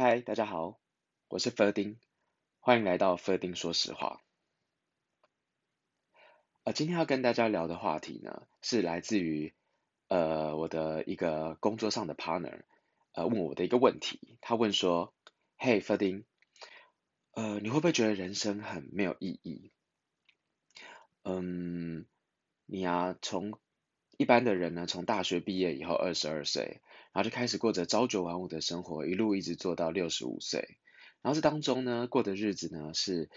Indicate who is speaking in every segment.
Speaker 1: 嗨，大家好，我是 Ferdin，欢迎来到 Ferdin 说实话。呃，今天要跟大家聊的话题呢，是来自于呃我的一个工作上的 partner，呃问我的一个问题。他问说：“嘿，Ferdin，呃，你会不会觉得人生很没有意义？嗯，你啊，从一般的人呢，从大学毕业以后，二十二岁。”然后就开始过着朝九晚五的生活，一路一直做到六十五岁。然后这当中呢，过的日子呢是，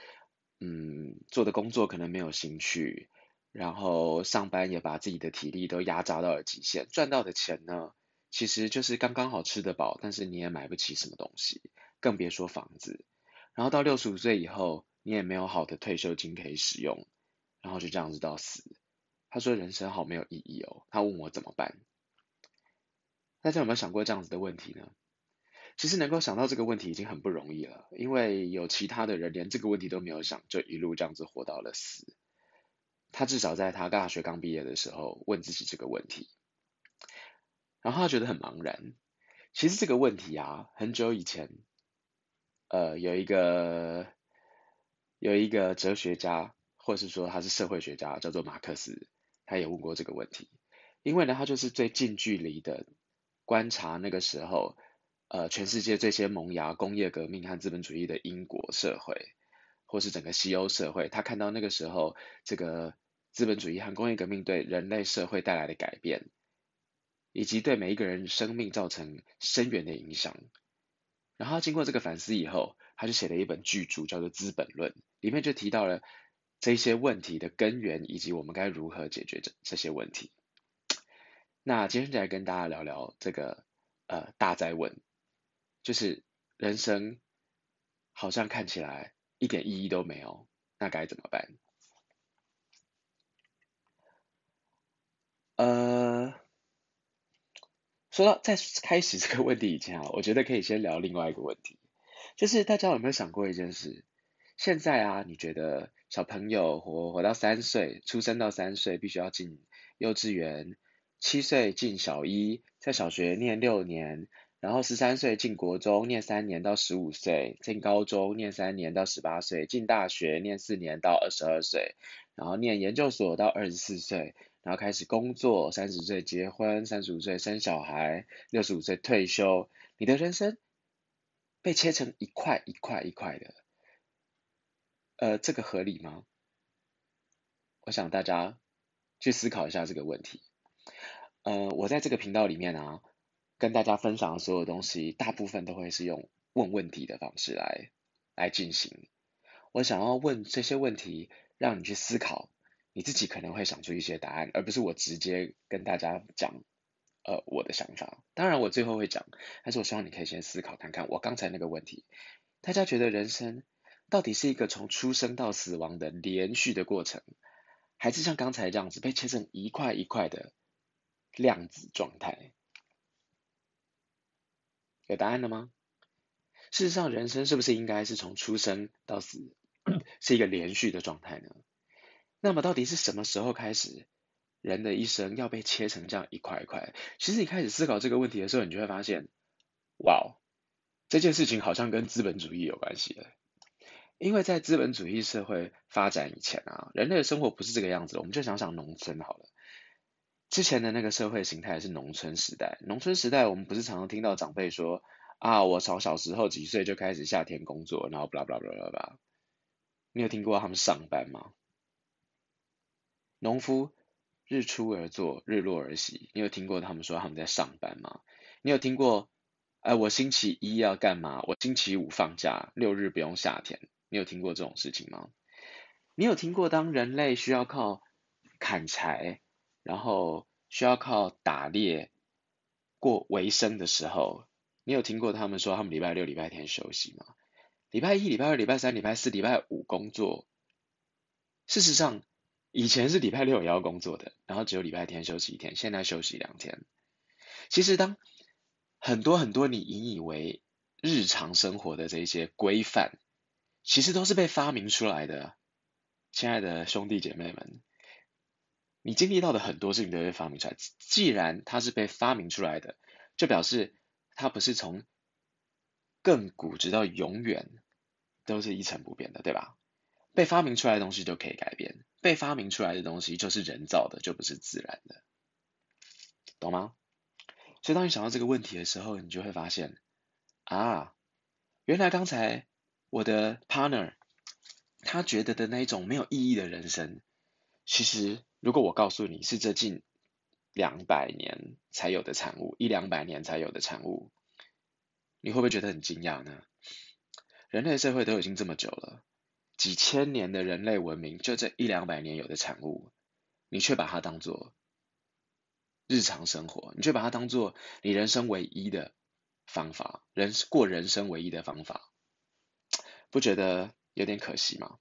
Speaker 1: 嗯，做的工作可能没有兴趣，然后上班也把自己的体力都压榨到了极限，赚到的钱呢，其实就是刚刚好吃得饱，但是你也买不起什么东西，更别说房子。然后到六十五岁以后，你也没有好的退休金可以使用，然后就这样子到死。他说人生好没有意义哦，他问我怎么办。大家有没有想过这样子的问题呢？其实能够想到这个问题已经很不容易了，因为有其他的人连这个问题都没有想，就一路这样子活到了死。他至少在他大学刚毕业的时候问自己这个问题，然后他觉得很茫然。其实这个问题啊，很久以前，呃，有一个有一个哲学家，或是说他是社会学家，叫做马克思，他也问过这个问题。因为呢，他就是最近距离的。观察那个时候，呃，全世界最先萌芽工业革命和资本主义的英国社会，或是整个西欧社会，他看到那个时候这个资本主义和工业革命对人类社会带来的改变，以及对每一个人生命造成深远的影响。然后经过这个反思以后，他就写了一本巨著，叫做《资本论》，里面就提到了这些问题的根源，以及我们该如何解决这这些问题。那今天就来跟大家聊聊这个呃大灾问，就是人生好像看起来一点意义都没有，那该怎么办？呃，说到在开始这个问题以前啊，我觉得可以先聊另外一个问题，就是大家有没有想过一件事？现在啊，你觉得小朋友活活到三岁，出生到三岁，必须要进幼稚园。七岁进小一，在小学念六年，然后十三岁进国中念三年到十五岁，进高中念三年到十八岁，进大学念四年到二十二岁，然后念研究所到二十四岁，然后开始工作，三十岁结婚，三十五岁生小孩，六十五岁退休。你的人生被切成一块一块一块的，呃，这个合理吗？我想大家去思考一下这个问题。呃，我在这个频道里面啊，跟大家分享的所有东西，大部分都会是用问问题的方式来来进行。我想要问这些问题，让你去思考，你自己可能会想出一些答案，而不是我直接跟大家讲，呃，我的想法。当然，我最后会讲，但是我希望你可以先思考看看，我刚才那个问题，大家觉得人生到底是一个从出生到死亡的连续的过程，还是像刚才这样子被切成一块一块的？量子状态，有答案了吗？事实上，人生是不是应该是从出生到死是一个连续的状态呢？那么，到底是什么时候开始，人的一生要被切成这样一块一块？其实，你开始思考这个问题的时候，你就会发现，哇，这件事情好像跟资本主义有关系了。因为在资本主义社会发展以前啊，人类的生活不是这个样子。我们就想想农村好了。之前的那个社会形态是农村时代，农村时代我们不是常常听到长辈说啊，我从小时候几岁就开始下田工作，然后巴拉巴拉巴拉巴，你有听过他们上班吗？农夫日出而作，日落而息，你有听过他们说他们在上班吗？你有听过，哎，我星期一要干嘛？我星期五放假，六日不用下田，你有听过这种事情吗？你有听过当人类需要靠砍柴？然后需要靠打猎过为生的时候，你有听过他们说他们礼拜六、礼拜天休息吗？礼拜一、礼拜二、礼拜三、礼拜四、礼拜五工作。事实上，以前是礼拜六也要工作的，然后只有礼拜天休息一天，现在休息两天。其实，当很多很多你引以为日常生活的这些规范，其实都是被发明出来的，亲爱的兄弟姐妹们。你经历到的很多事情都被发明出来。既然它是被发明出来的，就表示它不是从亘古直到永远都是一成不变的，对吧？被发明出来的东西就可以改变，被发明出来的东西就是人造的，就不是自然的，懂吗？所以当你想到这个问题的时候，你就会发现，啊，原来刚才我的 partner 他觉得的那种没有意义的人生，其实如果我告诉你是这近两百年才有的产物，一两百年才有的产物，你会不会觉得很惊讶呢？人类社会都已经这么久了。几千年的人类文明，就这一两百年有的产物，你却把它当做日常生活，你却把它当做你人生唯一的方法，人过人生唯一的方法，不觉得有点可惜吗？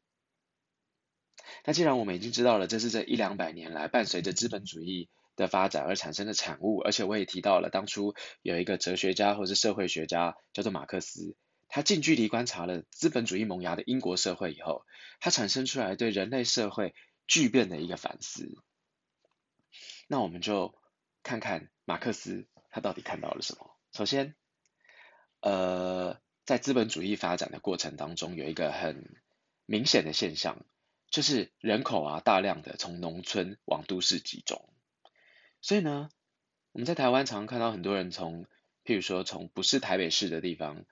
Speaker 1: 那既然我们已经知道了，这是这一两百年来伴随着资本主义的发展而产生的产物，而且我也提到了当初有一个哲学家或是社会学家叫做马克思。他近距离观察了资本主义萌芽的英国社会以后，他产生出来对人类社会巨变的一个反思。那我们就看看马克思他到底看到了什么。首先，呃，在资本主义发展的过程当中，有一个很明显的现象，就是人口啊大量的从农村往都市集中。所以呢，我们在台湾常看到很多人从，譬如说从不是台北市的地方。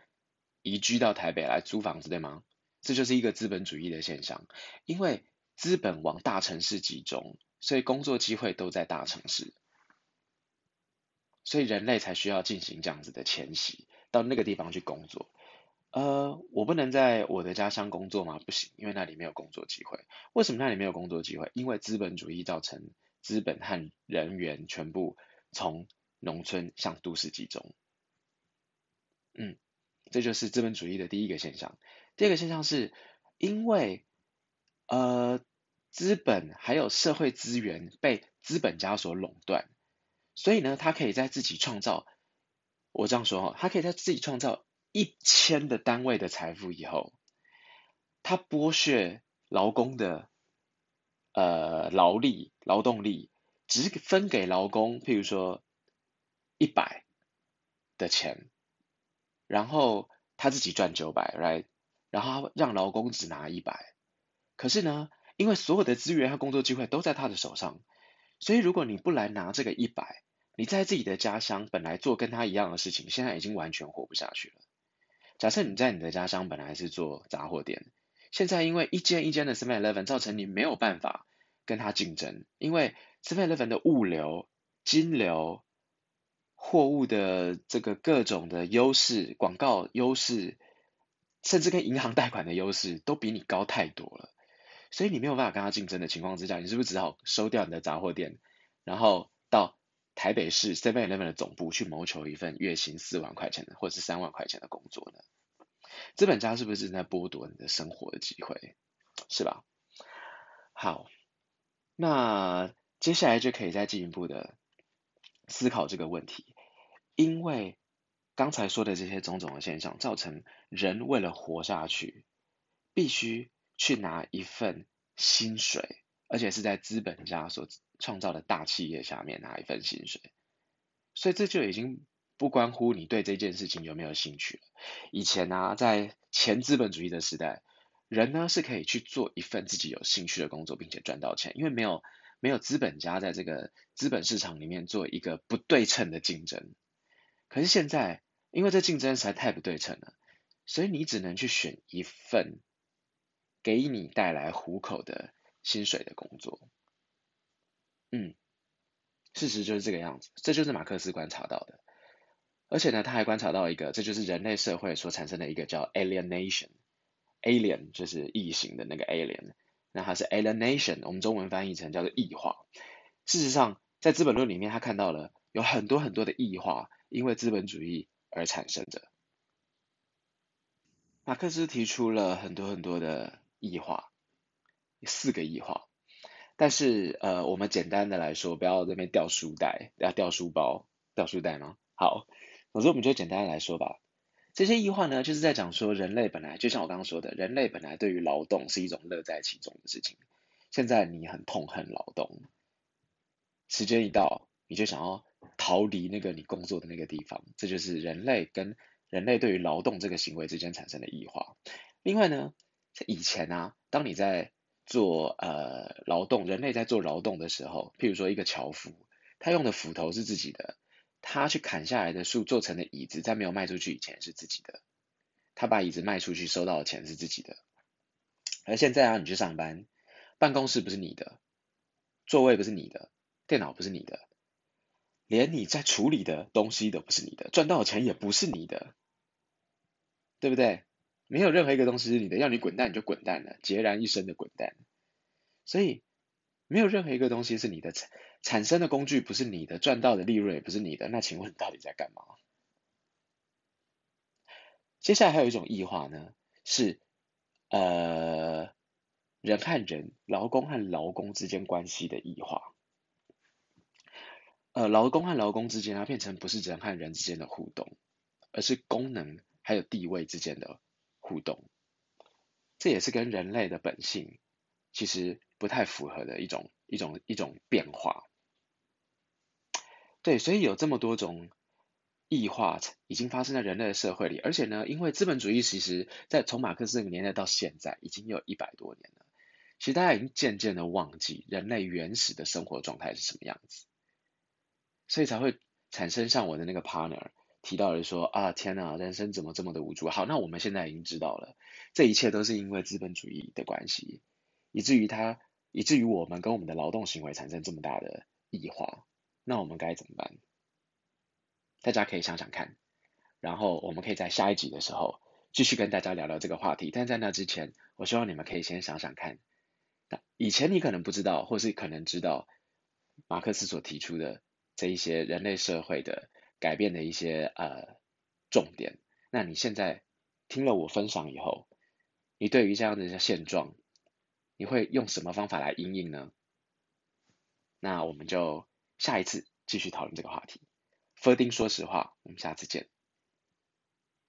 Speaker 1: 移居到台北来租房子，对吗？这就是一个资本主义的现象，因为资本往大城市集中，所以工作机会都在大城市，所以人类才需要进行这样子的迁徙到那个地方去工作。呃，我不能在我的家乡工作吗？不行，因为那里没有工作机会。为什么那里没有工作机会？因为资本主义造成资本和人员全部从农村向都市集中。嗯。这就是资本主义的第一个现象。第二个现象是，因为呃资本还有社会资源被资本家所垄断，所以呢，他可以在自己创造，我这样说哈，他可以在自己创造一千的单位的财富以后，他剥削劳工的呃劳力劳动力，只分给劳工，譬如说一百的钱。然后他自己赚九百，right？然后让劳工只拿一百。可是呢，因为所有的资源和工作机会都在他的手上，所以如果你不来拿这个一百，你在自己的家乡本来做跟他一样的事情，现在已经完全活不下去了。假设你在你的家乡本来是做杂货店，现在因为一间一间的 Seven Eleven 造成你没有办法跟他竞争，因为 Seven Eleven 的物流、金流。货物的这个各种的优势、广告优势，甚至跟银行贷款的优势都比你高太多了，所以你没有办法跟他竞争的情况之下，你是不是只好收掉你的杂货店，然后到台北市 Seven Eleven 的总部去谋求一份月薪四万块钱的或者是三万块钱的工作呢？资本家是不是正在剥夺你的生活的机会？是吧？好，那接下来就可以再进一步的。思考这个问题，因为刚才说的这些种种的现象，造成人为了活下去，必须去拿一份薪水，而且是在资本家所创造的大企业下面拿一份薪水，所以这就已经不关乎你对这件事情有没有兴趣了。以前呢、啊，在前资本主义的时代，人呢是可以去做一份自己有兴趣的工作，并且赚到钱，因为没有。没有资本家在这个资本市场里面做一个不对称的竞争，可是现在，因为这竞争实在太不对称了，所以你只能去选一份给你带来糊口的薪水的工作。嗯，事实就是这个样子，这就是马克思观察到的。而且呢，他还观察到一个，这就是人类社会所产生的一个叫 alienation，alien 就是异形的那个 alien。那它是 alienation，我们中文翻译成叫做异化。事实上，在《资本论》里面，他看到了有很多很多的异化，因为资本主义而产生的。马克思提出了很多很多的异化，四个异化。但是，呃，我们简单的来说，不要在那边掉书袋，要掉书包，掉书袋吗？好，总之我们就简单的来说吧。这些异化呢，就是在讲说，人类本来就像我刚刚说的，人类本来对于劳动是一种乐在其中的事情。现在你很痛恨劳动，时间一到，你就想要逃离那个你工作的那个地方。这就是人类跟人类对于劳动这个行为之间产生的异化。另外呢，在以前啊，当你在做呃劳动，人类在做劳动的时候，譬如说一个樵夫，他用的斧头是自己的，他去砍下来的树做成的椅子，在没有卖出去以前是自己的，他把椅子卖出去收到的钱是自己的。而现在啊，你去上班，办公室不是你的，座位不是你的，电脑不是你的。连你在处理的东西都不是你的，赚到的钱也不是你的，对不对？没有任何一个东西是你的，要你滚蛋你就滚蛋了，孑然一身的滚蛋。所以没有任何一个东西是你的，产产生的工具不是你的，赚到的利润也不是你的。那请问你到底在干嘛？接下来还有一种异化呢，是呃人和人、劳工和劳工之间关系的异化。呃，劳工和劳工之间，它变成不是人和人之间的互动，而是功能还有地位之间的互动。这也是跟人类的本性其实不太符合的一种一种一种变化。对，所以有这么多种异化已经发生在人类的社会里，而且呢，因为资本主义其实在从马克思那个年代到现在已经有一百多年了，其实大家已经渐渐的忘记人类原始的生活状态是什么样子。所以才会产生像我的那个 partner 提到了说啊，天哪，人生怎么这么的无助？好，那我们现在已经知道了，这一切都是因为资本主义的关系，以至于他，以至于我们跟我们的劳动行为产生这么大的异化。那我们该怎么办？大家可以想想看，然后我们可以在下一集的时候继续跟大家聊聊这个话题。但在那之前，我希望你们可以先想想看，那以前你可能不知道，或是可能知道马克思所提出的。这一些人类社会的改变的一些呃重点，那你现在听了我分享以后，你对于这样的一些现状，你会用什么方法来应应呢？那我们就下一次继续讨论这个话题。f e r d i n 说实话，我们下次见。